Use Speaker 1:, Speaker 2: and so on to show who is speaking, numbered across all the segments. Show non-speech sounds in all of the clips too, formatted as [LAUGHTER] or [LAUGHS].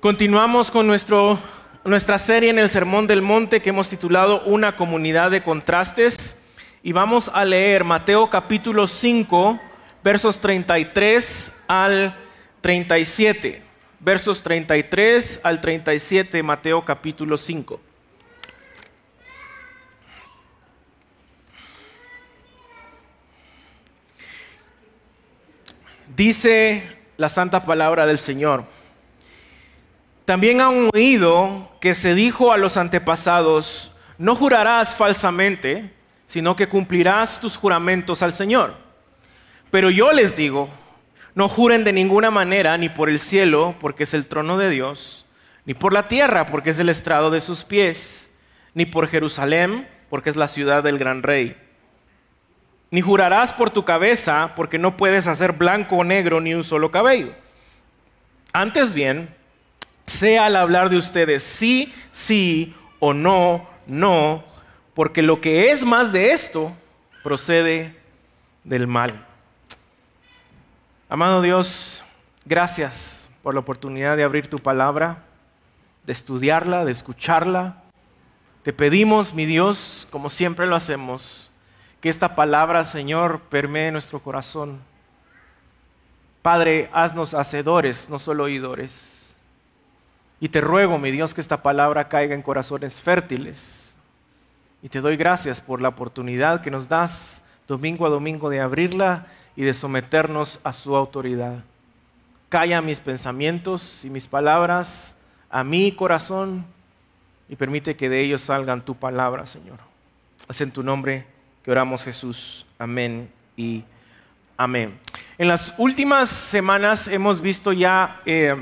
Speaker 1: Continuamos con nuestro, nuestra serie en el Sermón del Monte que hemos titulado Una comunidad de contrastes y vamos a leer Mateo capítulo 5 versos 33 al 37. Versos 33 al 37, Mateo capítulo 5. Dice la santa palabra del Señor. También han oído que se dijo a los antepasados, no jurarás falsamente, sino que cumplirás tus juramentos al Señor. Pero yo les digo, no juren de ninguna manera, ni por el cielo, porque es el trono de Dios, ni por la tierra, porque es el estrado de sus pies, ni por Jerusalén, porque es la ciudad del gran rey. Ni jurarás por tu cabeza, porque no puedes hacer blanco o negro ni un solo cabello. Antes bien, sea al hablar de ustedes sí, sí o no, no, porque lo que es más de esto procede del mal. Amado Dios, gracias por la oportunidad de abrir tu palabra, de estudiarla, de escucharla. Te pedimos, mi Dios, como siempre lo hacemos, que esta palabra, Señor, permee nuestro corazón. Padre, haznos hacedores, no solo oidores. Y te ruego, mi Dios, que esta palabra caiga en corazones fértiles. Y te doy gracias por la oportunidad que nos das domingo a domingo de abrirla y de someternos a su autoridad. Calla mis pensamientos y mis palabras a mi corazón y permite que de ellos salgan tu palabra, Señor. Es en tu nombre que oramos Jesús. Amén y amén. En las últimas semanas hemos visto ya... Eh,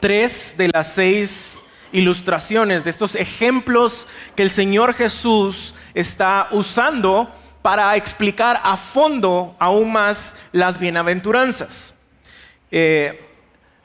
Speaker 1: tres de las seis ilustraciones, de estos ejemplos que el Señor Jesús está usando para explicar a fondo aún más las bienaventuranzas. Eh,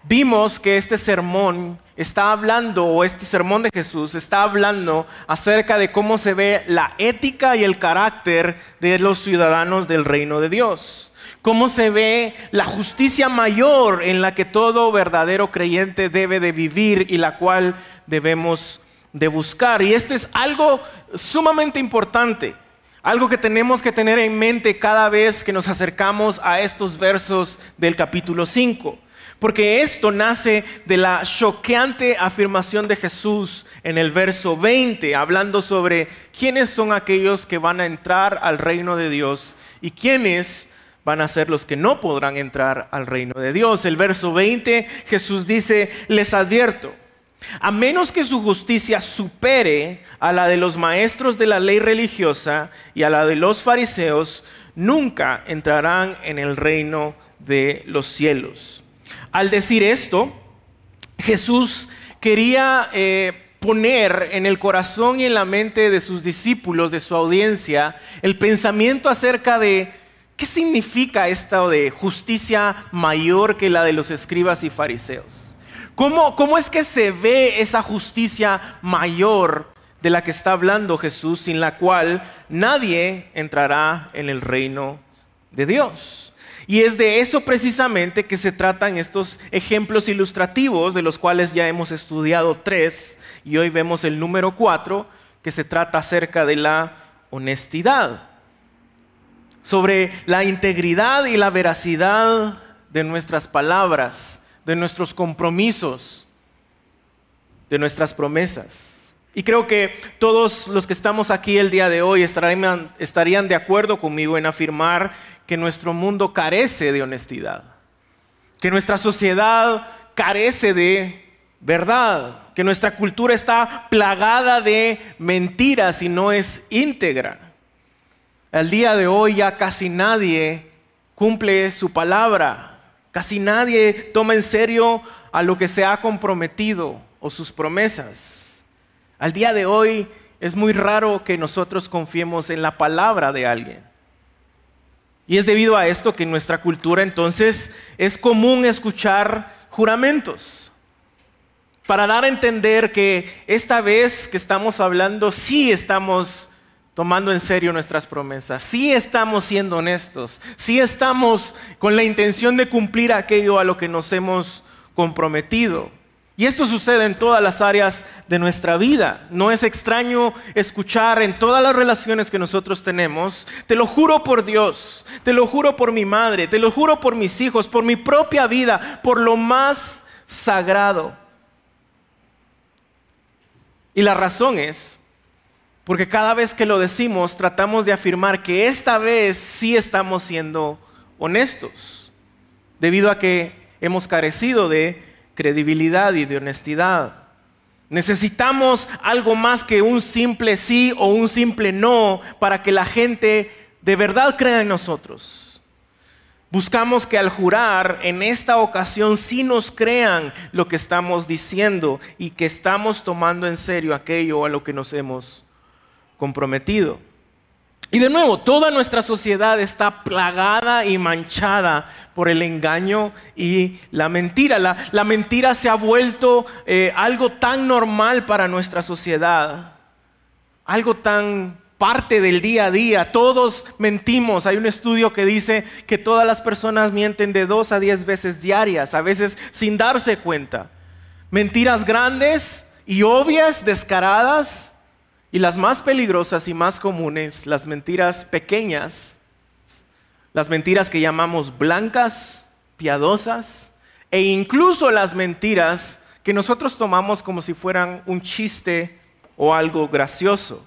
Speaker 1: vimos que este sermón está hablando, o este sermón de Jesús está hablando acerca de cómo se ve la ética y el carácter de los ciudadanos del reino de Dios cómo se ve la justicia mayor en la que todo verdadero creyente debe de vivir y la cual debemos de buscar. Y esto es algo sumamente importante, algo que tenemos que tener en mente cada vez que nos acercamos a estos versos del capítulo 5. Porque esto nace de la choqueante afirmación de Jesús en el verso 20, hablando sobre quiénes son aquellos que van a entrar al reino de Dios y quiénes van a ser los que no podrán entrar al reino de Dios. El verso 20, Jesús dice, les advierto, a menos que su justicia supere a la de los maestros de la ley religiosa y a la de los fariseos, nunca entrarán en el reino de los cielos. Al decir esto, Jesús quería eh, poner en el corazón y en la mente de sus discípulos, de su audiencia, el pensamiento acerca de ¿Qué significa esto de justicia mayor que la de los escribas y fariseos? ¿Cómo, ¿Cómo, es que se ve esa justicia mayor de la que está hablando Jesús, sin la cual nadie entrará en el reino de Dios? Y es de eso precisamente que se tratan estos ejemplos ilustrativos, de los cuales ya hemos estudiado tres, y hoy vemos el número cuatro, que se trata acerca de la honestidad sobre la integridad y la veracidad de nuestras palabras, de nuestros compromisos, de nuestras promesas. Y creo que todos los que estamos aquí el día de hoy estarían, de acuerdo conmigo en afirmar que nuestro mundo carece de honestidad, que nuestra sociedad carece de verdad, que nuestra cultura está plagada de mentiras y no es íntegra. Al día de hoy ya casi nadie cumple su palabra, casi nadie toma en serio a lo que se ha comprometido o sus promesas. Al día de hoy es muy raro que nosotros confiemos en la palabra de alguien. Y es debido a esto que en nuestra cultura entonces es común escuchar juramentos para dar a entender que esta vez que estamos hablando sí estamos tomando en serio nuestras promesas, si estamos siendo honestos, si estamos con la intención de cumplir aquello a lo que nos hemos comprometido. Y esto sucede en todas las áreas de nuestra vida. No es extraño escuchar en todas las relaciones que nosotros tenemos, te lo juro por Dios, te lo juro por mi madre, te lo juro por mis hijos, por mi propia vida, por lo más sagrado. Y la razón es porque cada vez que lo decimos tratamos de afirmar que esta vez sí estamos siendo honestos, debido a que hemos carecido de credibilidad y de honestidad. Necesitamos algo más que un simple sí o un simple no para que la gente de verdad crea en nosotros. Buscamos que al jurar en esta ocasión sí nos crean lo que estamos diciendo y que estamos tomando en serio aquello a lo que nos hemos comprometido. Y de nuevo, toda nuestra sociedad está plagada y manchada por el engaño y la mentira. La, mentira se ha vuelto eh, algo tan normal para nuestra sociedad, algo tan parte del día a día. Todos mentimos. Hay un estudio que dice que todas las personas mienten de dos a diez veces diarias, a veces sin darse cuenta. Mentiras grandes y obvias, descaradas y las más peligrosas y más comunes, las mentiras pequeñas, las mentiras que llamamos blancas, piadosas, e incluso las mentiras que nosotros tomamos como si fueran un chiste o algo gracioso.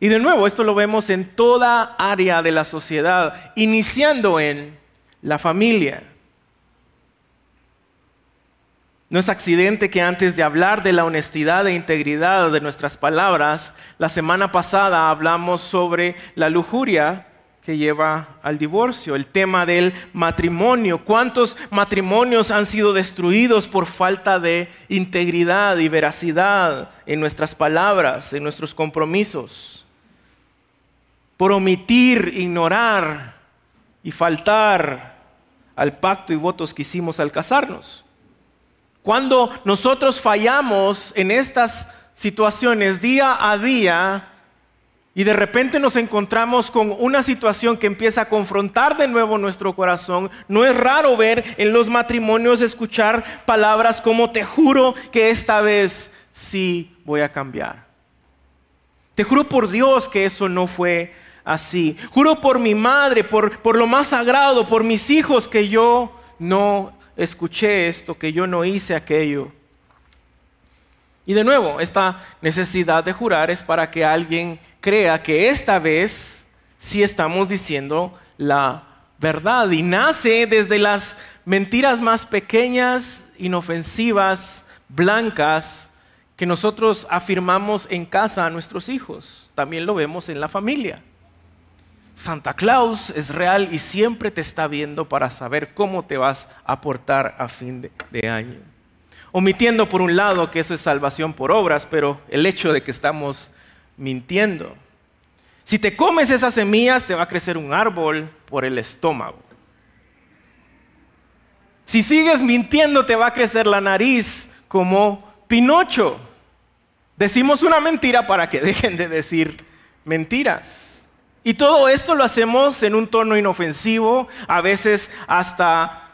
Speaker 1: Y de nuevo, esto lo vemos en toda área de la sociedad, iniciando en la familia. No es accidente que antes de hablar de la honestidad e integridad de nuestras palabras, la semana pasada hablamos sobre la lujuria que lleva al divorcio, el tema del matrimonio. ¿Cuántos matrimonios han sido destruidos por falta de integridad y veracidad en nuestras palabras, en nuestros compromisos? Por omitir, ignorar y faltar al pacto y votos que hicimos al casarnos. Cuando nosotros fallamos en estas situaciones día a día y de repente nos encontramos con una situación que empieza a confrontar de nuevo nuestro corazón, no es raro ver en los matrimonios escuchar palabras como te juro que esta vez sí voy a cambiar. Te juro por Dios que eso no fue así. Juro por mi madre, por, por lo más sagrado, por mis hijos que yo no escuché esto, que yo no hice aquello. Y de nuevo, esta necesidad de jurar es para que alguien crea que esta vez sí estamos diciendo la verdad. Y nace desde las mentiras más pequeñas, inofensivas, blancas, que nosotros afirmamos en casa a nuestros hijos. También lo vemos en la familia. Santa Claus es real y siempre te está viendo para saber cómo te vas a portar a fin de, año. Omitiendo por un lado que eso es salvación por obras, pero el hecho de que estamos mintiendo. Si te comes esas semillas, te va a crecer un árbol por el estómago. Si sigues mintiendo, te va a crecer la nariz como Pinocho. Decimos una mentira para que [LAUGHS] dejen de decir mentiras. Y todo esto lo hacemos en un tono inofensivo, a veces hasta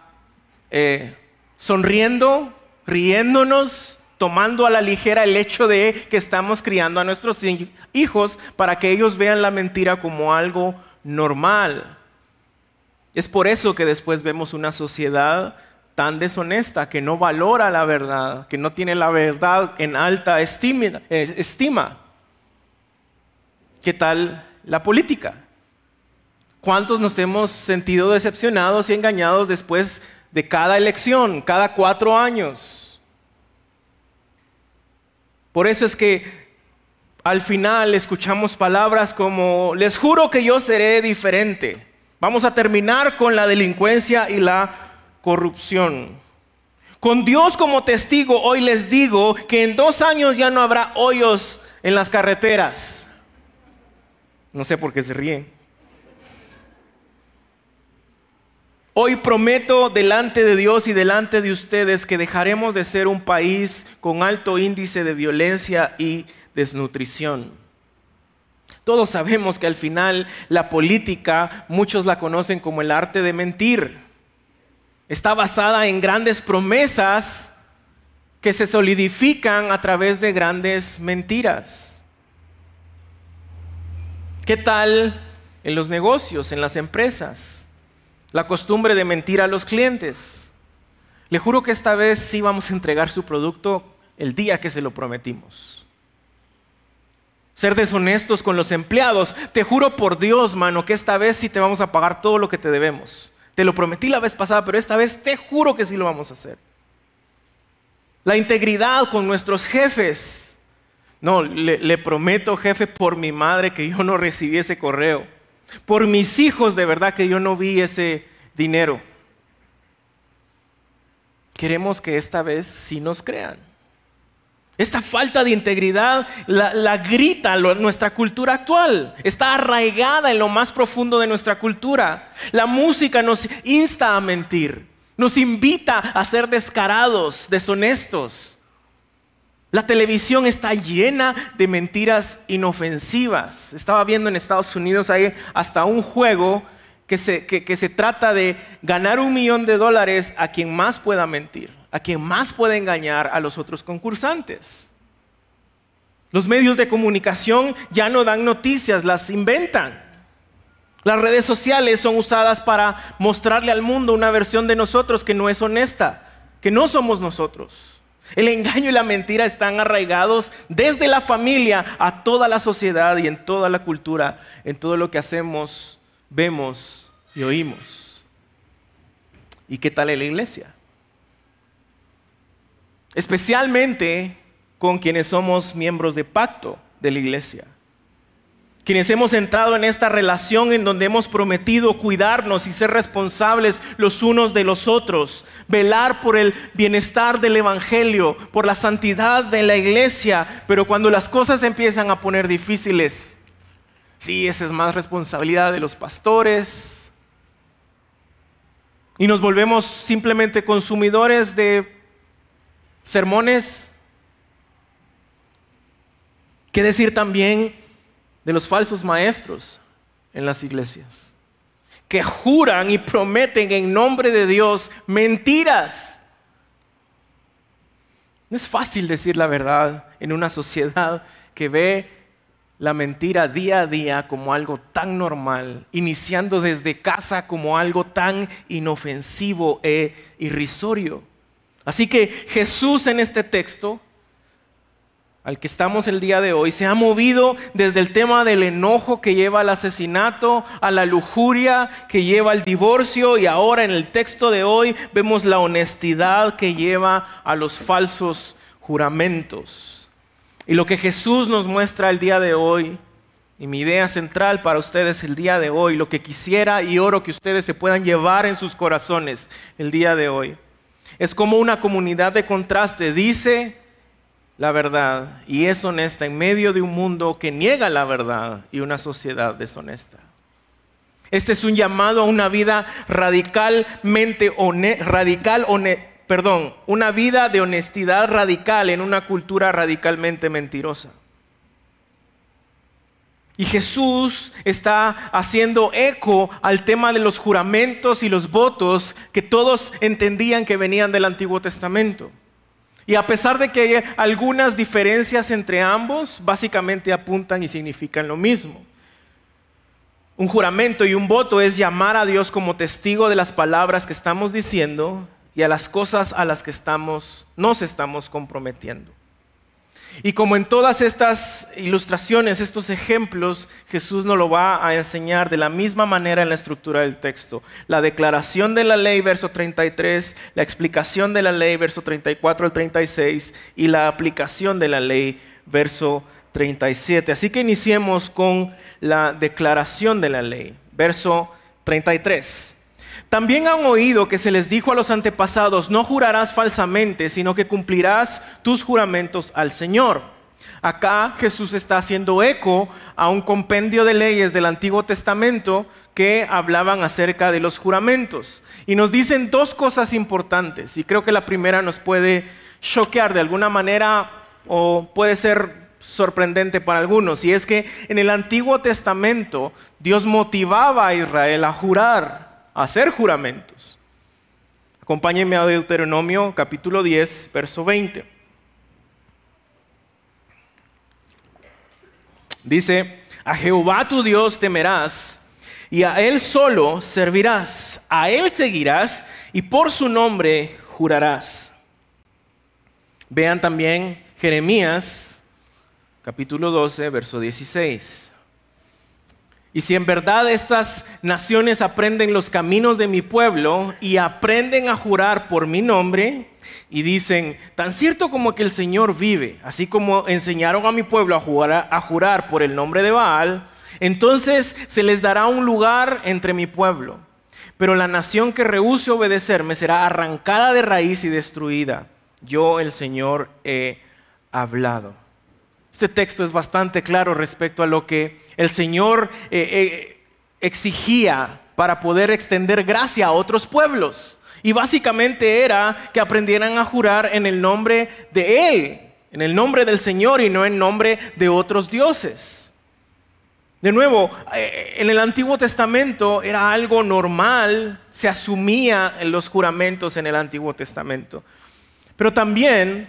Speaker 1: eh, sonriendo, riéndonos, tomando a la ligera el hecho de que estamos criando a nuestros hijos para que ellos vean la mentira como algo normal. Es por eso que después vemos una sociedad tan deshonesta, que no valora la verdad, que no tiene la verdad en alta estima. Eh, estima. ¿Qué tal la política. ¿Cuántos nos hemos sentido decepcionados y engañados después de cada elección, cada cuatro años? Por eso es que al final escuchamos palabras como, les juro que yo seré diferente. Vamos a terminar con la delincuencia y la corrupción. Con Dios como testigo, hoy les digo que en dos años ya no habrá hoyos en las carreteras. No sé por qué se ríen. Hoy prometo delante de Dios y delante de ustedes que dejaremos de ser un país con alto índice de violencia y desnutrición. Todos sabemos que al final la política, muchos la conocen como el arte de mentir. Está basada en grandes promesas que se solidifican a través de grandes mentiras. ¿Qué tal en los negocios, en las empresas? La costumbre de mentir a los clientes. Le juro que esta vez sí vamos a entregar su producto el día que se lo prometimos. Ser deshonestos con los empleados. Te juro por Dios, mano, que esta vez sí te vamos a pagar todo lo que te debemos. Te lo prometí la vez pasada, pero esta vez te juro que sí lo vamos a hacer. La integridad con nuestros jefes. No, le, prometo, jefe, por mi madre que yo no recibí ese correo. Por mis hijos, de verdad que yo no vi ese dinero. Queremos que esta vez sí nos crean. Esta falta de integridad la, grita nuestra cultura actual. Está arraigada en lo más profundo de nuestra cultura. La música nos insta a mentir. Nos invita a ser descarados, deshonestos. La televisión está llena de mentiras inofensivas. Estaba viendo en Estados Unidos ahí hasta un juego que se, que se trata de ganar un millón de dólares a quien más pueda mentir a quien más puede engañar a los otros concursantes. Los medios de comunicación ya no dan noticias, las inventan. Las redes sociales son usadas para mostrarle al mundo una versión de nosotros que no es honesta, que no somos nosotros. El engaño y la mentira están arraigados desde la familia a toda la sociedad y en toda la cultura, en todo lo que hacemos, vemos y oímos. ¿Y qué tal en la iglesia? especialmente con quienes somos miembros de pacto de la iglesia. Quienes hemos entrado en esta relación en donde hemos prometido cuidarnos y ser responsables los unos de los otros, velar por el bienestar del Evangelio, por la santidad de la iglesia, pero cuando las cosas empiezan a poner difíciles, sí, esa es más responsabilidad de los pastores, y nos volvemos simplemente consumidores de sermones. ¿Qué decir también de los falsos maestros en las iglesias? Que juran y prometen en nombre de Dios mentiras. No es fácil decir la verdad en una sociedad que ve la mentira día a día como algo tan normal, iniciando desde casa como algo tan inofensivo e irrisorio. Así que Jesús en este texto, al que estamos el día de hoy, se ha movido desde el tema del enojo que lleva al asesinato, a la lujuria que lleva al divorcio y ahora en el texto de hoy vemos la honestidad que lleva a los falsos juramentos. Y lo que Jesús nos muestra el día de hoy, y mi idea central para ustedes el día de hoy, lo que quisiera y oro que ustedes se puedan llevar en sus corazones el día de hoy, es como una comunidad de contraste. Dice la verdad y es honesta en medio de un mundo que niega la verdad y una sociedad deshonesta. Este es un llamado a una vida radicalmente radical, perdón, una vida de honestidad radical en una cultura radicalmente mentirosa. Y Jesús está haciendo eco al tema de los juramentos y los votos que todos entendían que venían del Antiguo Testamento. Y a pesar de que hay algunas diferencias entre ambos, básicamente apuntan y significan lo mismo. Un juramento y un voto es llamar a Dios como testigo de las palabras que estamos diciendo y a las cosas a las que estamos, nos estamos comprometiendo. Y como en todas estas ilustraciones, estos ejemplos, Jesús nos lo va a enseñar de la misma manera en la estructura del texto. La declaración de la ley, verso 33, la explicación de la ley, verso 34 al 36, y la aplicación de la ley, verso 37. Así que iniciemos con la declaración de la ley, verso 33. También han oído que se les dijo a los antepasados, no jurarás falsamente, sino que cumplirás tus juramentos al Señor. Acá Jesús está haciendo eco a un compendio de leyes del Antiguo Testamento que hablaban acerca de los juramentos. Y nos dicen dos cosas importantes, y creo que la primera nos puede choquear de alguna manera o puede ser sorprendente para algunos, y es que en el Antiguo Testamento Dios motivaba a Israel a jurar hacer juramentos. Acompáñenme a Deuteronomio capítulo 10, verso 20. Dice, a Jehová tu Dios temerás y a Él solo servirás, a Él seguirás y por su nombre jurarás. Vean también Jeremías capítulo 12, verso 16. Y si en verdad estas naciones aprenden los caminos de mi pueblo y aprenden a jurar por mi nombre y dicen, tan cierto como que el Señor vive, así como enseñaron a mi pueblo a jurar, a jurar por el nombre de Baal, entonces se les dará un lugar entre mi pueblo. Pero la nación que rehúse obedecerme será arrancada de raíz y destruida. Yo, el Señor, he hablado. Este texto es bastante claro respecto a lo que el Señor eh, eh, exigía para poder extender gracia a otros pueblos. Y básicamente era que aprendieran a jurar en el nombre de Él, en el nombre del Señor y no en nombre de otros dioses. De nuevo, eh, en el Antiguo Testamento era algo normal, se asumía en los juramentos en el Antiguo Testamento. Pero también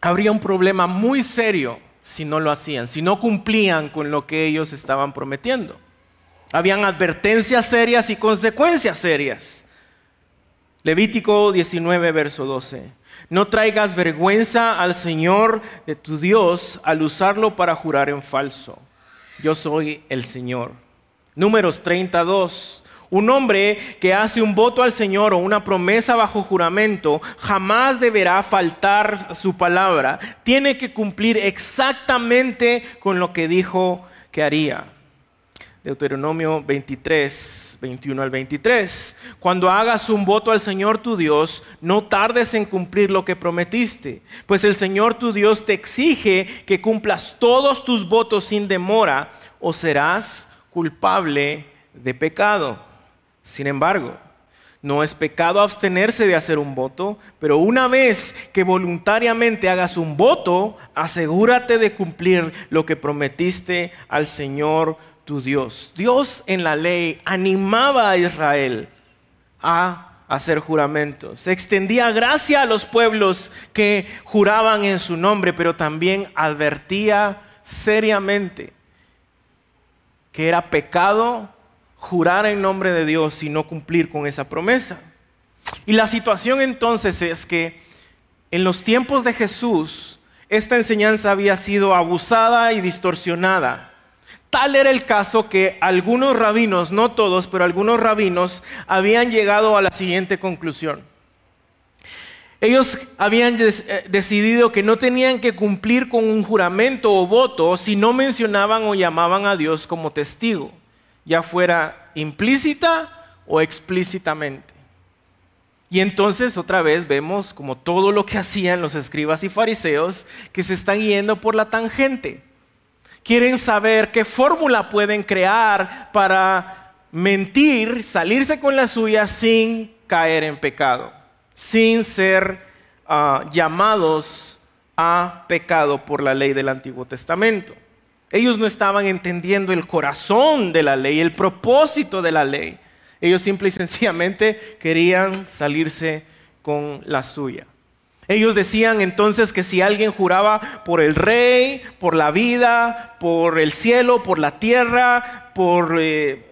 Speaker 1: habría un problema muy serio si no lo hacían, si no cumplían con lo que ellos estaban prometiendo. Habían advertencias serias y consecuencias serias. Levítico 19, verso 12. No traigas vergüenza al Señor de tu Dios al usarlo para jurar en falso. Yo soy el Señor. Números 32. Un hombre que hace un voto al Señor o una promesa bajo juramento jamás deberá faltar su palabra. Tiene que cumplir exactamente con lo que dijo que haría. Deuteronomio 23, 21 al 23. Cuando hagas un voto al Señor tu Dios, no tardes en cumplir lo que prometiste, pues el Señor tu Dios te exige que cumplas todos tus votos sin demora o serás culpable de pecado. Sin embargo, no es pecado abstenerse de hacer un voto, pero una vez que voluntariamente hagas un voto, asegúrate de cumplir lo que prometiste al Señor tu Dios. Dios en la ley animaba a Israel a hacer juramentos. Extendía gracia a los pueblos que juraban en su nombre, pero también advertía seriamente que era pecado jurar en nombre de Dios y no cumplir con esa promesa. Y la situación entonces es que en los tiempos de Jesús, esta enseñanza había sido abusada y distorsionada. Tal era el caso que algunos rabinos, no todos, pero algunos rabinos, habían llegado a la siguiente conclusión. Ellos habían eh, decidido que no tenían que cumplir con un juramento o voto si no mencionaban o llamaban a Dios como testigo ya fuera implícita o explícitamente. Y entonces otra vez vemos como todo lo que hacían los escribas y fariseos que se están yendo por la tangente. Quieren saber qué fórmula pueden crear para mentir, salirse con la suya sin caer en pecado, sin ser ah, llamados a pecado por la ley del Antiguo Testamento. Ellos no estaban entendiendo el corazón de la ley, el propósito de la ley. Ellos simple y sencillamente querían salirse con la suya. Ellos decían entonces que si alguien juraba por el rey, por la vida, por el cielo, por la tierra, por eh,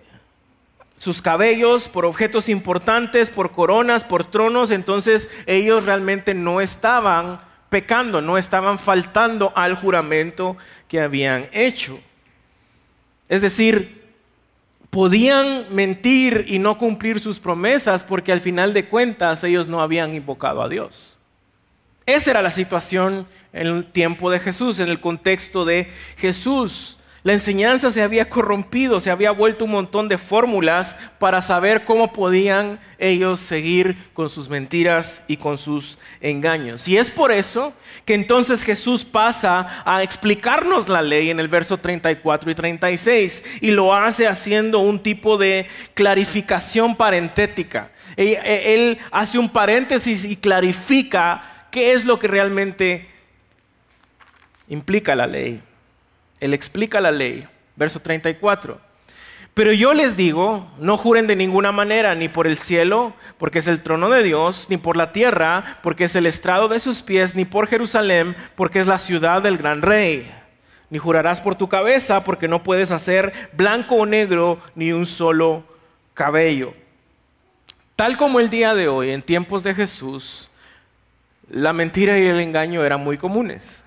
Speaker 1: sus cabellos, por objetos importantes, por coronas, por tronos, entonces ellos realmente no estaban pecando, no estaban faltando al juramento que habían hecho. Es decir, podían mentir y no cumplir sus promesas porque al final de cuentas ellos no habían invocado a Dios. Esa era la situación en el tiempo de Jesús, en el contexto de Jesús. La enseñanza se había corrompido, se había vuelto un montón de fórmulas para saber cómo podían ellos seguir con sus mentiras y con sus engaños. Y es por eso que entonces Jesús pasa a explicarnos la ley en el verso 34 y 36 y lo hace haciendo un tipo de clarificación parentética. Él hace un paréntesis y clarifica qué es lo que realmente implica la ley. Él explica la ley, verso 34. Pero yo les digo, no juren de ninguna manera, ni por el cielo, porque es el trono de Dios, ni por la tierra, porque es el estrado de sus pies, ni por Jerusalén, porque es la ciudad del gran rey. ni jurarás por tu cabeza, porque no puedes hacer blanco o negro ni un solo cabello. Tal como el día de hoy, en tiempos de Jesús, la mentira y el engaño eran muy comunes.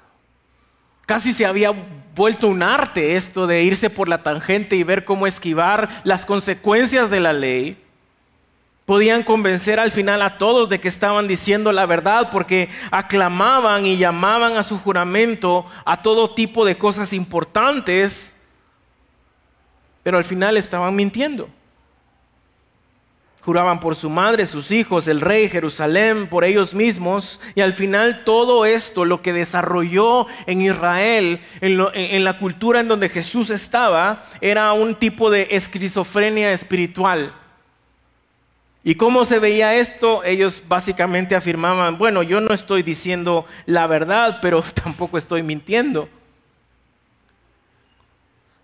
Speaker 1: Casi se había vuelto un arte esto de irse por la tangente y ver cómo esquivar las consecuencias de la ley podían convencer al final a todos de que estaban diciendo la verdad porque aclamaban y llamaban a su juramento a todo tipo de cosas importantes, pero al final estaban mintiendo. Juraban por su madre, sus hijos, el rey, Jerusalén, por ellos mismos. Y al final todo esto, lo que desarrolló en Israel, en, la cultura en donde Jesús estaba, era un tipo de esquizofrenia espiritual ¿Y cómo se veía esto? Ellos básicamente afirmaban, bueno, yo no estoy diciendo la verdad, pero [LAUGHS] tampoco estoy mintiendo.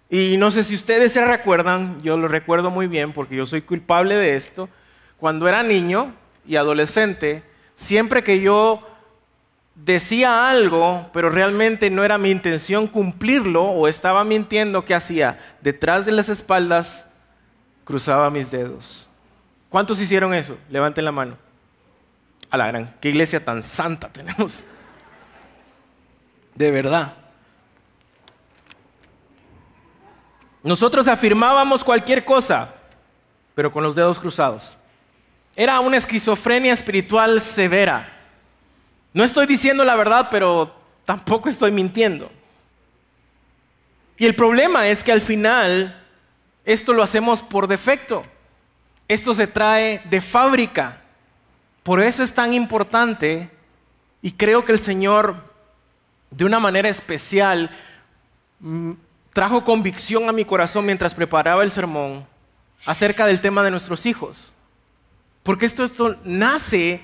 Speaker 1: Y no sé si ustedes se recuerdan, yo lo recuerdo muy bien porque yo soy culpable de esto. Cuando era niño y adolescente, siempre que yo decía algo, pero realmente no era mi intención cumplirlo o estaba mintiendo, ¿qué hacía? Detrás de las espaldas cruzaba mis dedos ¿Cuántos hicieron eso? Levanten la mano. A la gran, qué iglesia tan santa tenemos. De verdad. Nosotros afirmábamos cualquier cosa, pero con los dedos cruzados. Era una esquizofrenia espiritual severa. No estoy diciendo la verdad, pero tampoco estoy mintiendo. Y el problema es que al final esto lo hacemos por defecto. Esto se trae de fábrica. Por eso es tan importante y creo que el Señor de una manera especial mm, trajo convicción a mi corazón mientras preparaba el sermón acerca del tema de nuestros hijos. Porque esto, esto nace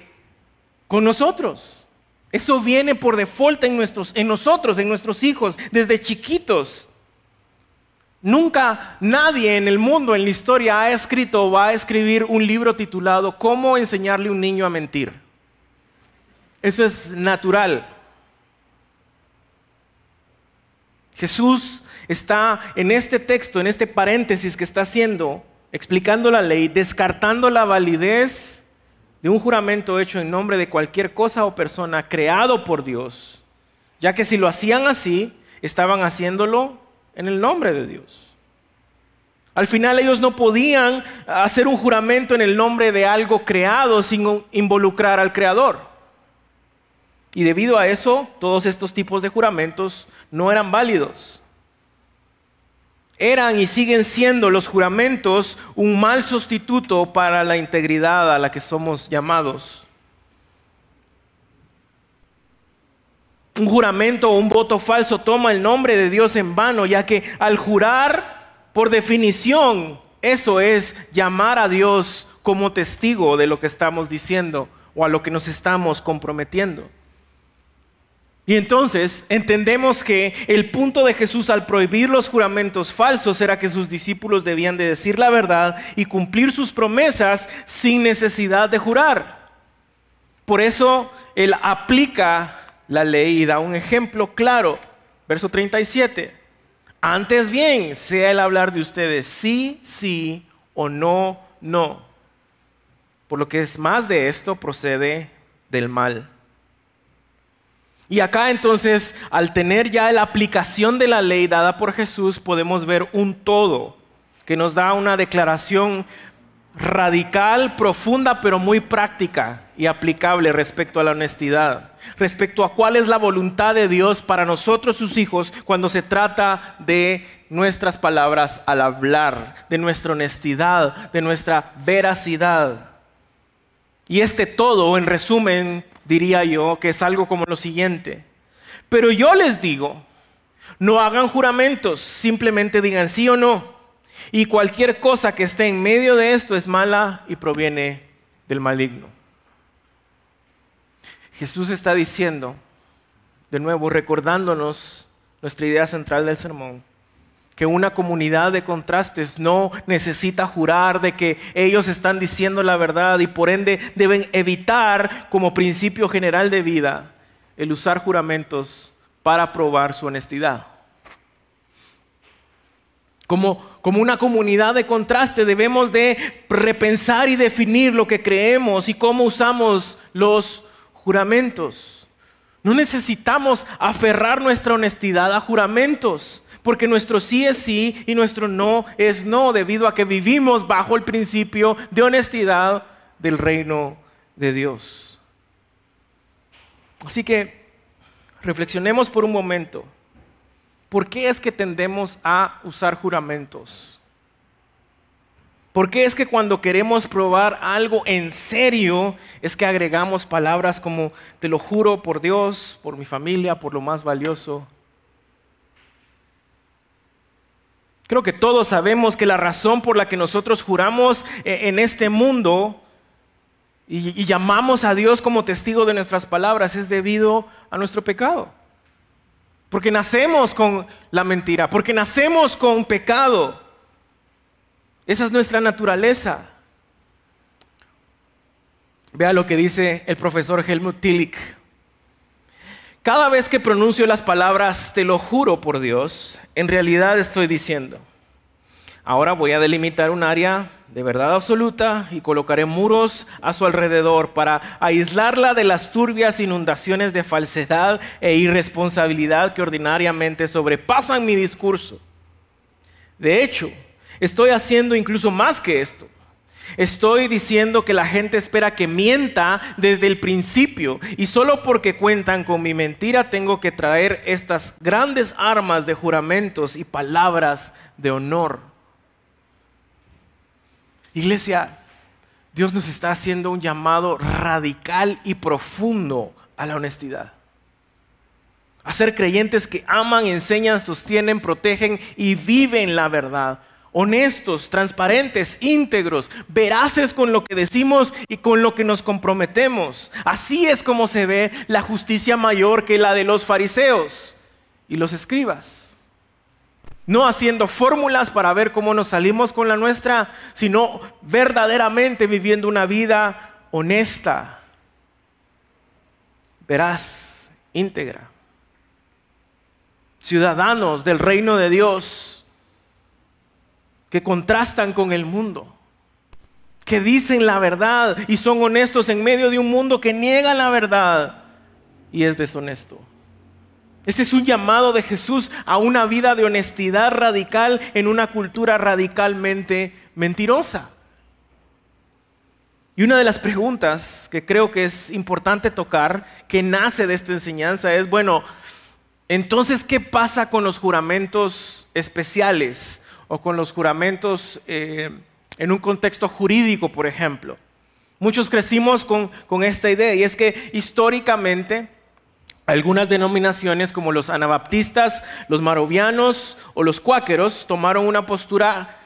Speaker 1: con nosotros. Eso viene por default en, nuestros, en nosotros, en nuestros hijos, desde chiquitos. Nunca nadie en el mundo, en la historia, ha escrito o va a escribir un libro titulado ¿Cómo enseñarle a un niño a mentir? Eso es natural. Jesús está en este texto, en este paréntesis que está haciendo, explicando la ley, descartando la validez de un juramento hecho en nombre de cualquier cosa o persona creado por Dios, ya que si lo hacían así, estaban haciéndolo en el nombre de Dios. Al final ellos no podían hacer un juramento en el nombre de algo creado sin involucrar al creador. Y debido a eso, todos estos tipos de juramentos no eran válidos. Eran y siguen siendo los juramentos un mal sustituto para la integridad a la que somos llamados. Un juramento o un voto falso toma el nombre de Dios en vano, ya que al jurar, por definición, eso es llamar a Dios como testigo de lo que estamos diciendo o a lo que nos estamos comprometiendo. Y entonces entendemos que el punto de Jesús al prohibir los juramentos falsos era que sus discípulos debían de decir la verdad y cumplir sus promesas sin necesidad de jurar. Por eso Él aplica la ley y da un ejemplo claro. Verso 37. Antes bien, sea el hablar de ustedes sí, sí o no, no. Por lo que es más de esto procede del mal. Y acá entonces, al tener ya la aplicación de la ley dada por Jesús, podemos ver un todo que nos da una declaración radical, profunda, pero muy práctica y aplicable respecto a la honestidad, respecto a cuál es la voluntad de Dios para nosotros sus hijos cuando se trata de nuestras palabras al hablar, de nuestra honestidad, de nuestra veracidad. Y este todo, en resumen, diría yo, que es algo como lo siguiente. Pero yo les digo, no hagan juramentos, simplemente digan sí o no. Y cualquier cosa que esté en medio de esto es mala y proviene del maligno. Jesús está diciendo, de nuevo, recordándonos nuestra idea central del sermón, que una comunidad de contrastes no necesita jurar de que ellos están diciendo la verdad y por ende deben evitar como principio general de vida el usar juramentos para probar su honestidad. Como, como una comunidad de contraste debemos de repensar y definir lo que creemos y cómo usamos los juramentos. No necesitamos aferrar nuestra honestidad a juramentos, porque nuestro sí es sí y nuestro no es no, debido a que vivimos bajo el principio de honestidad del reino de Dios. Así que reflexionemos por un momento. ¿Por qué es que tendemos a usar juramentos? ¿Por qué es que cuando queremos probar algo en serio es que agregamos palabras como te lo juro por Dios, por mi familia, por lo más valioso? Creo que todos sabemos que la razón por la que nosotros juramos eh, en este mundo y, llamamos a Dios como testigo de nuestras palabras es debido a nuestro pecado. Porque nacemos con la mentira, porque nacemos con pecado. Esa es nuestra naturaleza. Vea lo que dice el profesor Helmut Tillich. Cada vez que pronuncio las palabras, te lo juro por Dios, en realidad estoy diciendo, ahora voy a delimitar un área de verdad absoluta y colocaré muros a su alrededor para aislarla de las turbias inundaciones de falsedad e irresponsabilidad que ordinariamente sobrepasan mi discurso. De hecho, estoy haciendo incluso más que esto. Estoy diciendo que la gente espera que mienta desde el principio y solo porque cuentan con mi mentira tengo que traer estas grandes armas de juramentos y palabras de honor Iglesia, Dios nos está haciendo un llamado radical y profundo a la honestidad. A ser creyentes que aman, enseñan, sostienen, protegen y viven la verdad. Honestos, transparentes, íntegros, veraces con lo que decimos y con lo que nos comprometemos. Así es como se ve la justicia mayor que la de los fariseos y los escribas. No haciendo fórmulas para ver cómo nos salimos con la nuestra, sino verdaderamente viviendo una vida honesta, veraz, íntegra. Ciudadanos del reino de Dios que contrastan con el mundo, que dicen la verdad y son honestos en medio de un mundo que niega la verdad y es deshonesto. Este es un llamado de Jesús a una vida de honestidad radical en una cultura radicalmente mentirosa. Y una de las preguntas que creo que es importante tocar, que nace de esta enseñanza, es, bueno, entonces, ¿qué pasa con los juramentos especiales o con los juramentos eh, en un contexto jurídico, por ejemplo? Muchos crecimos con, con esta idea y es que históricamente algunas denominaciones como los anabaptistas, los marovianos o los cuáqueros tomaron una postura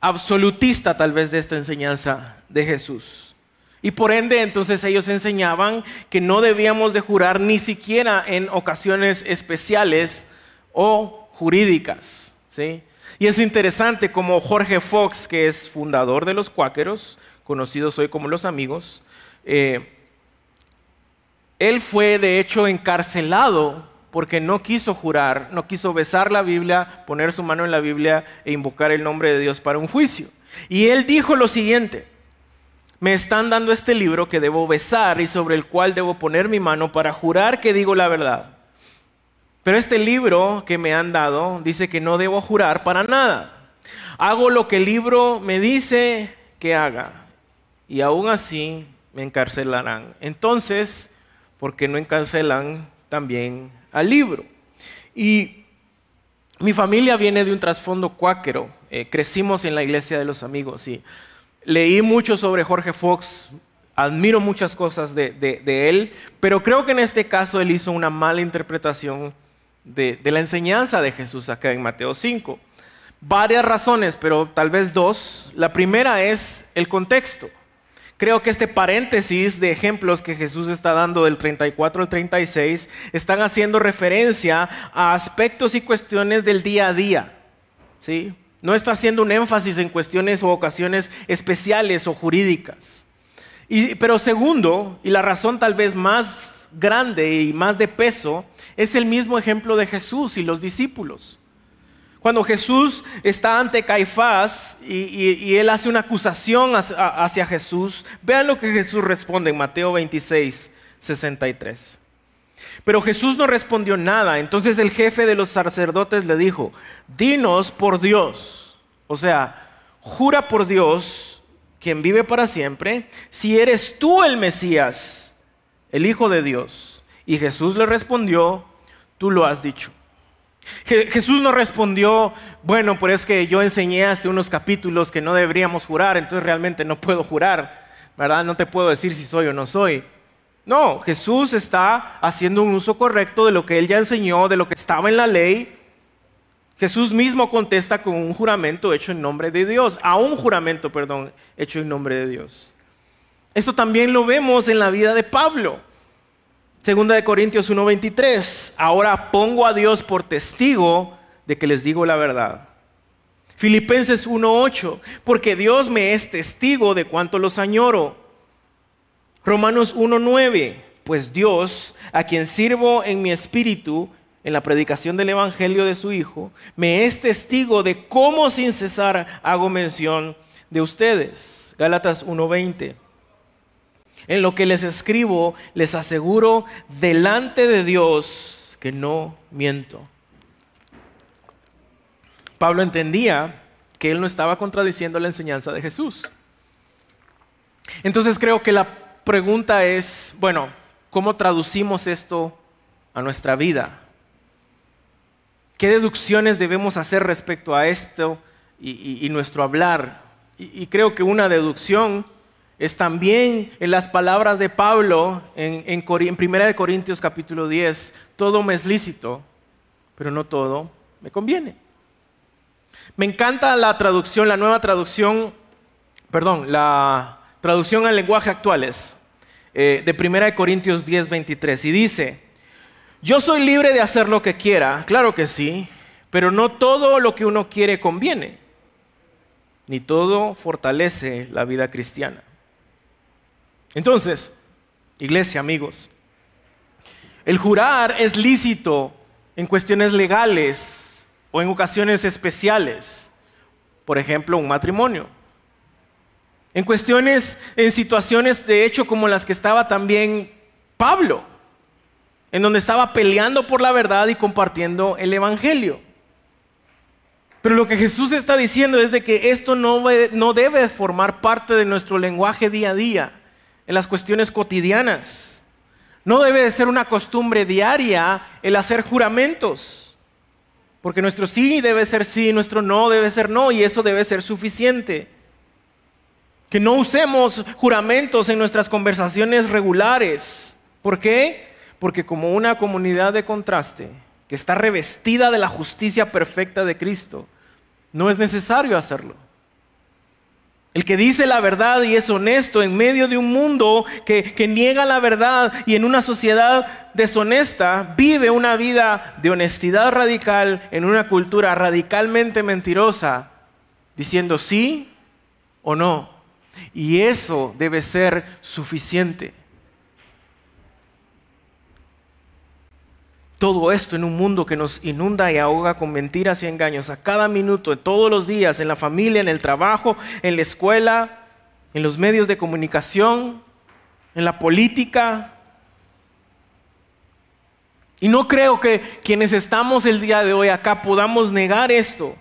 Speaker 1: absolutista tal vez de esta enseñanza de Jesús. Y por ende entonces ellos enseñaban que no debíamos de jurar ni siquiera en ocasiones especiales o jurídicas. ¿sí? Y es interesante como Jorge Fox, que es fundador de los cuáqueros, conocidos hoy como los amigos, eh, él fue de hecho encarcelado porque no quiso jurar, no quiso besar la Biblia, poner su mano en la Biblia e invocar el nombre de Dios para un juicio. Y él dijo lo siguiente, me están dando este libro que debo besar y sobre el cual debo poner mi mano para jurar que digo la verdad. Pero este libro que me han dado dice que no debo jurar para nada. Hago lo que el libro me dice que haga y aún así me encarcelarán. Entonces, porque no encancelan también al libro. Y mi familia viene de un trasfondo cuáquero, eh, crecimos en la iglesia de los amigos y leí mucho sobre Jorge Fox, admiro muchas cosas de, él, pero creo que en este caso él hizo una mala interpretación de, la enseñanza de Jesús acá en Mateo 5. Varias razones, pero tal vez dos. La primera es el contexto. Creo que este paréntesis de ejemplos que Jesús está dando del 34 al 36 están haciendo referencia a aspectos y cuestiones del día a día. ¿sí? No está haciendo un énfasis en cuestiones o ocasiones especiales o jurídicas. pero segundo, y la razón tal vez más grande y más de peso, es el mismo ejemplo de Jesús y los discípulos. Cuando Jesús está ante Caifás y, él hace una acusación hacia, Jesús, vean lo que Jesús responde en Mateo 26, 63. Pero Jesús no respondió nada. Entonces el jefe de los sacerdotes le dijo, dinos por Dios. O sea, jura por Dios, quien vive para siempre, si eres tú el Mesías, el Hijo de Dios. Y Jesús le respondió, tú lo has dicho. Jesús no respondió, bueno, pues es que yo enseñé hace unos capítulos que no deberíamos jurar, entonces realmente no puedo jurar, ¿verdad? No te puedo decir si soy o no soy. No, Jesús está haciendo un uso correcto de lo que él ya enseñó, de lo que estaba en la ley. Jesús mismo contesta con un juramento hecho en nombre de Dios, a un juramento, perdón, hecho en nombre de Dios. Esto también lo vemos en la vida de Pablo. Segunda de Corintios 1:23, ahora pongo a Dios por testigo de que les digo la verdad. Filipenses 1:8, porque Dios me es testigo de cuánto los añoro. Romanos 1:9, pues Dios, a quien sirvo en mi espíritu, en la predicación del Evangelio de su Hijo, me es testigo de cómo sin cesar hago mención de ustedes. Gálatas 1:20. En lo que les escribo, les aseguro delante de Dios que no miento. Pablo entendía que él no estaba contradiciendo la enseñanza de Jesús. Entonces creo que la pregunta es, bueno, ¿cómo traducimos esto a nuestra vida? ¿Qué deducciones debemos hacer respecto a esto y, nuestro hablar? y creo que una deducción es también en las palabras de Pablo en, en, de Corintios capítulo 10, todo me es lícito, pero no todo me conviene. Me encanta la traducción, la nueva traducción, perdón, la traducción al lenguaje actuales eh, de Primera de Corintios 10, 23, y dice, yo soy libre de hacer lo que quiera, claro que sí, pero no todo lo que uno quiere conviene, ni todo fortalece la vida cristiana. Entonces, iglesia, amigos, el jurar es lícito en cuestiones legales o en ocasiones especiales, por ejemplo, un matrimonio. En cuestiones, en situaciones de hecho como las que estaba también Pablo, en donde estaba peleando por la verdad y compartiendo el Evangelio. Pero lo que Jesús está diciendo es de que esto no, no debe formar parte de nuestro lenguaje día a día en las cuestiones cotidianas. No debe de ser una costumbre diaria el hacer juramentos, porque nuestro sí debe ser sí, nuestro no debe ser no, y eso debe ser suficiente. Que no usemos juramentos en nuestras conversaciones regulares. ¿Por qué? Porque como una comunidad de contraste que está revestida de la justicia perfecta de Cristo, no es necesario hacerlo. El que dice la verdad y es honesto en medio de un mundo que, niega la verdad y en una sociedad deshonesta, vive una vida de honestidad radical en una cultura radicalmente mentirosa, diciendo sí o no. Y eso debe ser suficiente. Todo esto en un mundo que nos inunda y ahoga con mentiras y engaños a cada minuto, todos los días, en la familia, en el trabajo, en la escuela, en los medios de comunicación, en la política. Y no creo que quienes estamos el día de hoy acá podamos negar esto,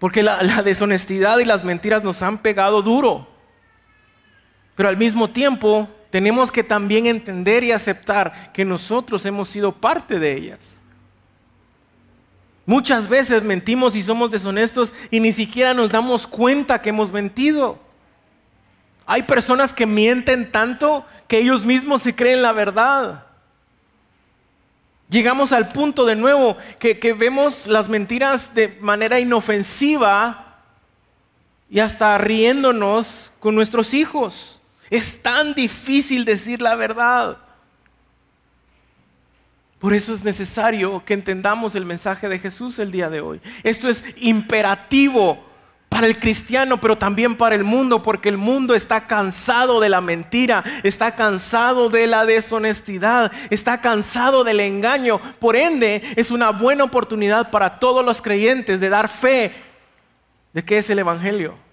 Speaker 1: porque la, la deshonestidad y las mentiras nos han pegado duro. Pero al mismo tiempo tenemos que también entender y aceptar que nosotros hemos sido parte de ellas. Muchas veces mentimos y somos deshonestos y ni siquiera nos damos cuenta que hemos mentido. Hay personas que mienten tanto que ellos mismos se creen la verdad. Llegamos al punto de nuevo que, que vemos las mentiras de manera inofensiva y hasta riéndonos con nuestros hijos. Es tan difícil decir la verdad. Por eso es necesario que entendamos el mensaje de Jesús el día de hoy. Esto es imperativo para el cristiano, pero también para el mundo, porque el mundo está cansado de la mentira, está cansado de la deshonestidad, está cansado del engaño. Por ende, es una buena oportunidad para todos los creyentes de dar fe de qué es el Evangelio.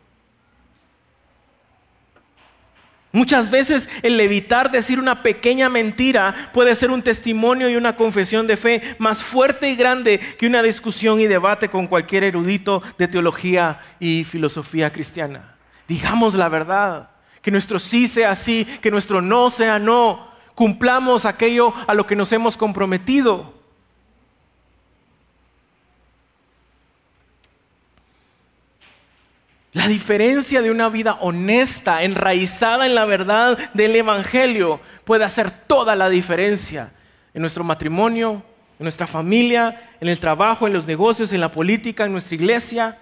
Speaker 1: Muchas veces el evitar decir una pequeña mentira puede ser un testimonio y una confesión de fe más fuerte y grande que una discusión y debate con cualquier erudito de teología y filosofía cristiana. Digamos la verdad, que nuestro sí sea sí, que nuestro no sea no. Cumplamos aquello a lo que nos hemos comprometido. La diferencia de una vida honesta, enraizada en la verdad del Evangelio, puede hacer toda la diferencia en nuestro matrimonio, en nuestra familia, en el trabajo, en los negocios, en la política, en nuestra iglesia.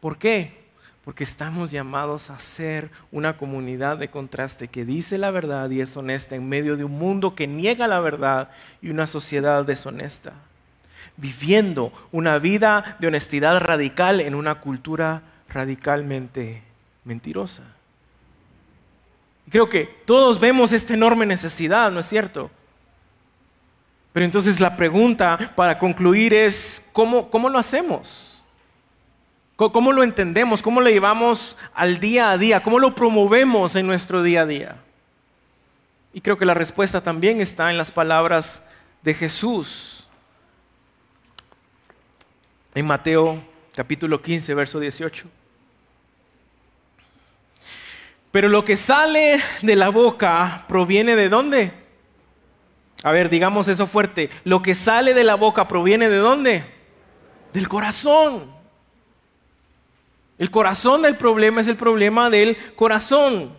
Speaker 1: ¿Por qué? Porque estamos llamados a ser una comunidad de contraste que dice la verdad y es honesta en medio de un mundo que niega la verdad y una sociedad deshonesta. Viviendo una vida de honestidad radical en una cultura radicalmente mentirosa. Creo que todos vemos esta enorme necesidad, ¿no es cierto? Pero entonces la pregunta para concluir es, ¿cómo, cómo lo hacemos? ¿Cómo lo entendemos? ¿Cómo lo llevamos al día a día? ¿Cómo lo promovemos en nuestro día a día? Y creo que la respuesta también está en las palabras de Jesús. En Mateo capítulo 15, verso 18. Pero lo que sale de la boca proviene de dónde? A ver, digamos eso fuerte. Lo que sale de la boca proviene de dónde? Del corazón. El corazón del problema es el problema del corazón.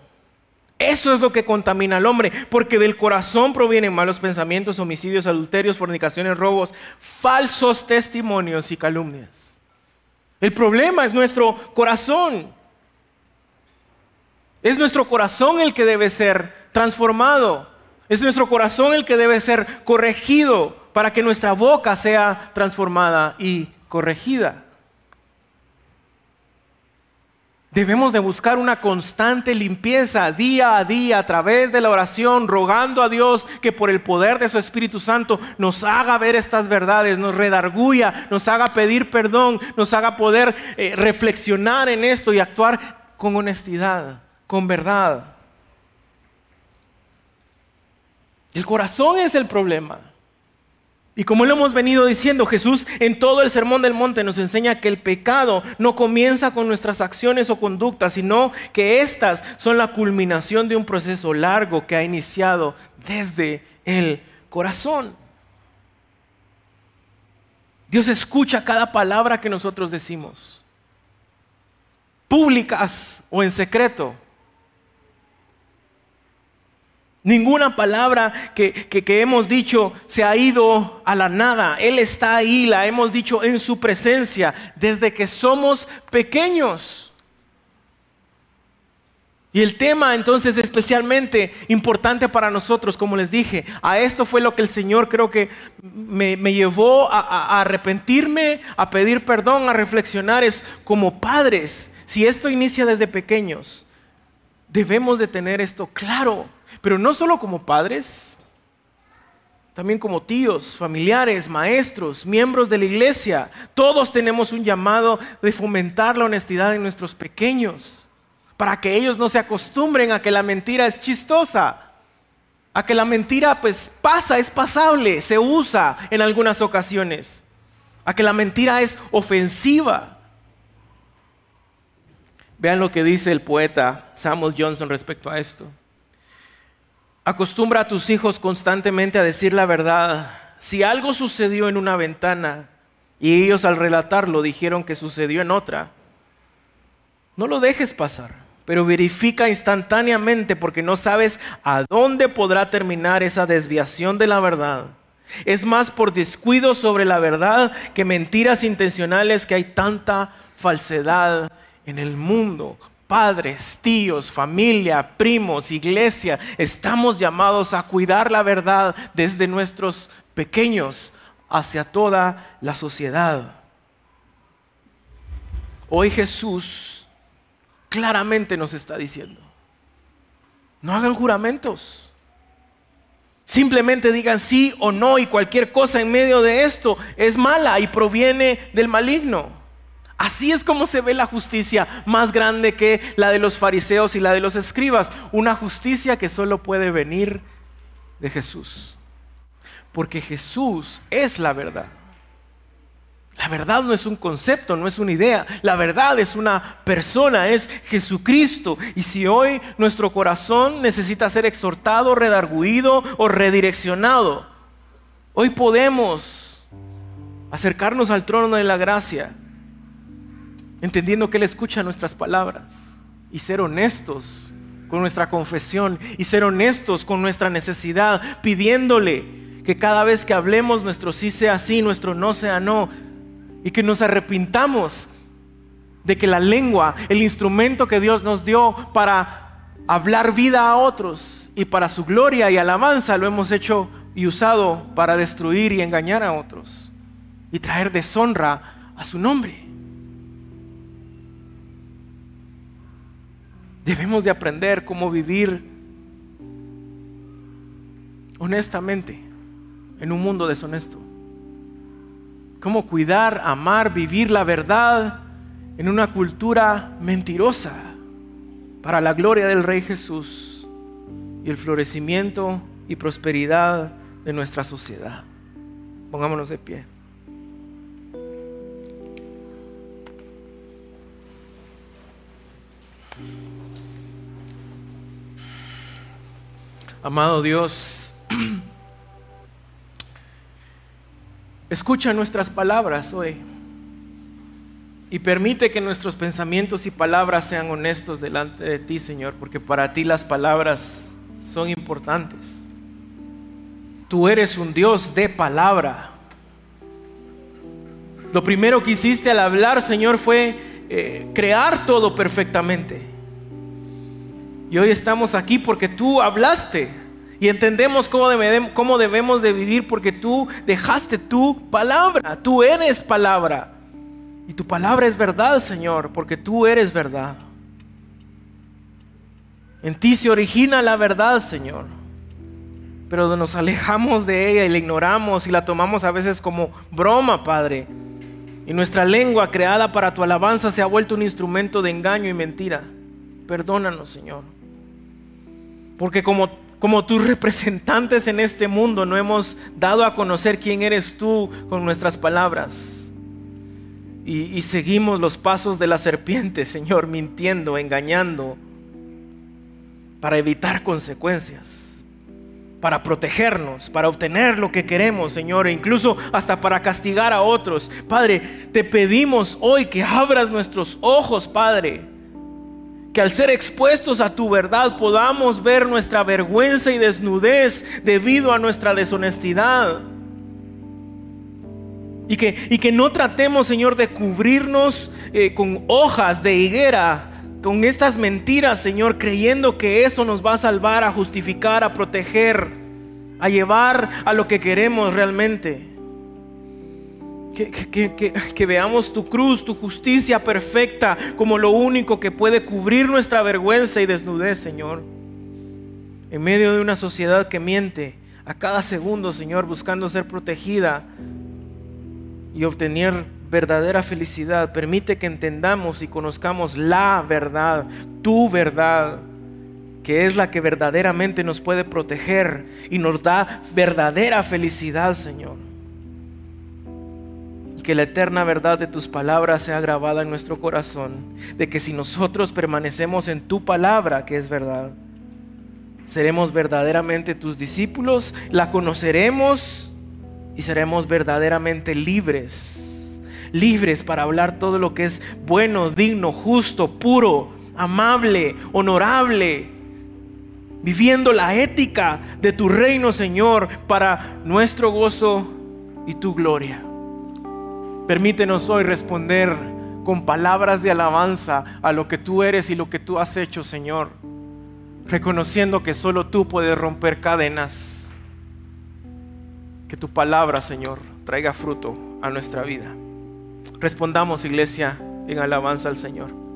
Speaker 1: Eso es lo que contamina al hombre, porque del corazón provienen malos pensamientos, homicidios, adulterios, fornicaciones, robos, falsos testimonios y calumnias. El problema es nuestro corazón. Es nuestro corazón el que debe ser transformado. Es nuestro corazón el que debe ser corregido para que nuestra boca sea transformada y corregida. Debemos de buscar una constante limpieza día a día a través de la oración, rogando a Dios que por el poder de su Espíritu Santo nos haga ver estas verdades, nos redarguya, nos haga pedir perdón, nos haga poder eh, reflexionar en esto y actuar con honestidad, con verdad. El corazón es el problema. Y como lo hemos venido diciendo, Jesús en todo el Sermón del Monte nos enseña que el pecado no comienza con nuestras acciones o conductas, sino que éstas son la culminación de un proceso largo que ha iniciado desde el corazón. Dios escucha cada palabra que nosotros decimos, públicas o en secreto. Ninguna palabra que, hemos dicho se ha ido a la nada. Él está ahí, la hemos dicho en su presencia desde que somos pequeños. Y el tema entonces especialmente importante para nosotros, como les dije, a esto fue lo que el Señor creo que me, llevó a, a arrepentirme, a pedir perdón, a reflexionar, es como padres, si esto inicia desde pequeños, debemos de tener esto claro pero no solo como padres, también como tíos, familiares, maestros, miembros de la iglesia. Todos tenemos un llamado de fomentar la honestidad en nuestros pequeños, para que ellos no se acostumbren a que la mentira es chistosa, a que la mentira pues pasa, es pasable, se usa en algunas ocasiones, a que la mentira es ofensiva. Vean lo que dice el poeta Samuel Johnson respecto a esto. Acostumbra a tus hijos constantemente a decir la verdad. Si algo sucedió en una ventana y ellos al relatarlo dijeron que sucedió en otra, no lo dejes pasar, pero verifica instantáneamente porque no sabes a dónde podrá terminar esa desviación de la verdad. Es más por descuido sobre la verdad que mentiras intencionales que hay tanta falsedad en el mundo padres, tíos, familia, primos, iglesia, estamos llamados a cuidar la verdad desde nuestros pequeños hacia toda la sociedad. Hoy Jesús claramente nos está diciendo, no hagan juramentos. Simplemente digan sí o no y cualquier cosa en medio de esto es mala y proviene del maligno. Así es como se ve la justicia más grande que la de los fariseos y la de los escribas. Una justicia que solo puede venir de Jesús. Porque Jesús es la verdad. La verdad no es un concepto, no es una idea. La verdad es una persona, es Jesucristo. Y si hoy nuestro corazón necesita ser exhortado, redarguido o redireccionado, hoy podemos acercarnos al trono de la gracia entendiendo que Él escucha nuestras palabras y ser honestos con nuestra confesión y ser honestos con nuestra necesidad, pidiéndole que cada vez que hablemos nuestro sí sea sí, nuestro no sea no, y que nos arrepintamos de que la lengua, el instrumento que Dios nos dio para hablar vida a otros y para su gloria y alabanza, lo hemos hecho y usado para destruir y engañar a otros y traer deshonra a su nombre. Debemos de aprender cómo vivir honestamente en un mundo deshonesto. Cómo cuidar, amar, vivir la verdad en una cultura mentirosa para la gloria del Rey Jesús y el florecimiento y prosperidad de nuestra sociedad. Pongámonos de pie. Amado Dios, escucha nuestras palabras hoy y permite que nuestros pensamientos y palabras sean honestos delante de ti, Señor, porque para ti las palabras son importantes. Tú eres un Dios de palabra. Lo primero que hiciste al hablar, Señor, fue eh, crear todo perfectamente. Y hoy estamos aquí porque tú hablaste y entendemos cómo, cómo debemos de vivir porque tú dejaste tu palabra. Tú eres palabra. Y tu palabra es verdad, Señor, porque tú eres verdad. En ti se origina la verdad, Señor. Pero nos alejamos de ella y la ignoramos y la tomamos a veces como broma, Padre. Y nuestra lengua creada para tu alabanza se ha vuelto un instrumento de engaño y mentira. Perdónanos, Señor. Porque como, como tus representantes en este mundo no hemos dado a conocer quién eres tú con nuestras palabras. Y, y seguimos los pasos de la serpiente, Señor, mintiendo, engañando, para evitar consecuencias para protegernos, para obtener lo que queremos, Señor, e incluso hasta para castigar a otros. Padre, te pedimos hoy que abras nuestros ojos, Padre, que al ser expuestos a tu verdad podamos ver nuestra vergüenza y desnudez debido a nuestra deshonestidad. Y que, y que no tratemos, Señor, de cubrirnos eh, con hojas de higuera, con estas mentiras, Señor, creyendo que eso nos va a salvar, a justificar, a proteger, a llevar a lo que queremos realmente. Que, veamos tu cruz, tu justicia perfecta como lo único que puede cubrir nuestra vergüenza y desnudez, Señor. En medio de una sociedad que miente a cada segundo, Señor, buscando ser protegida y obtener verdadera felicidad. Permite que entendamos y conozcamos la verdad, tu verdad, que es la que verdaderamente nos puede proteger y nos da verdadera felicidad, Señor que la eterna verdad de tus palabras sea grabada en nuestro corazón, de que si nosotros permanecemos en tu palabra, que es verdad, seremos verdaderamente tus discípulos, la conoceremos y seremos verdaderamente libres, libres para hablar todo lo que es bueno, digno, justo, puro, amable, honorable, viviendo la ética de tu reino, Señor, para nuestro gozo y tu gloria. Permítenos hoy responder con palabras de alabanza a lo que tú eres y lo que tú has hecho, Señor, reconociendo que solo tú puedes romper cadenas. Que tu palabra, Señor, traiga fruto a nuestra vida. Respondamos, iglesia, en alabanza al Señor.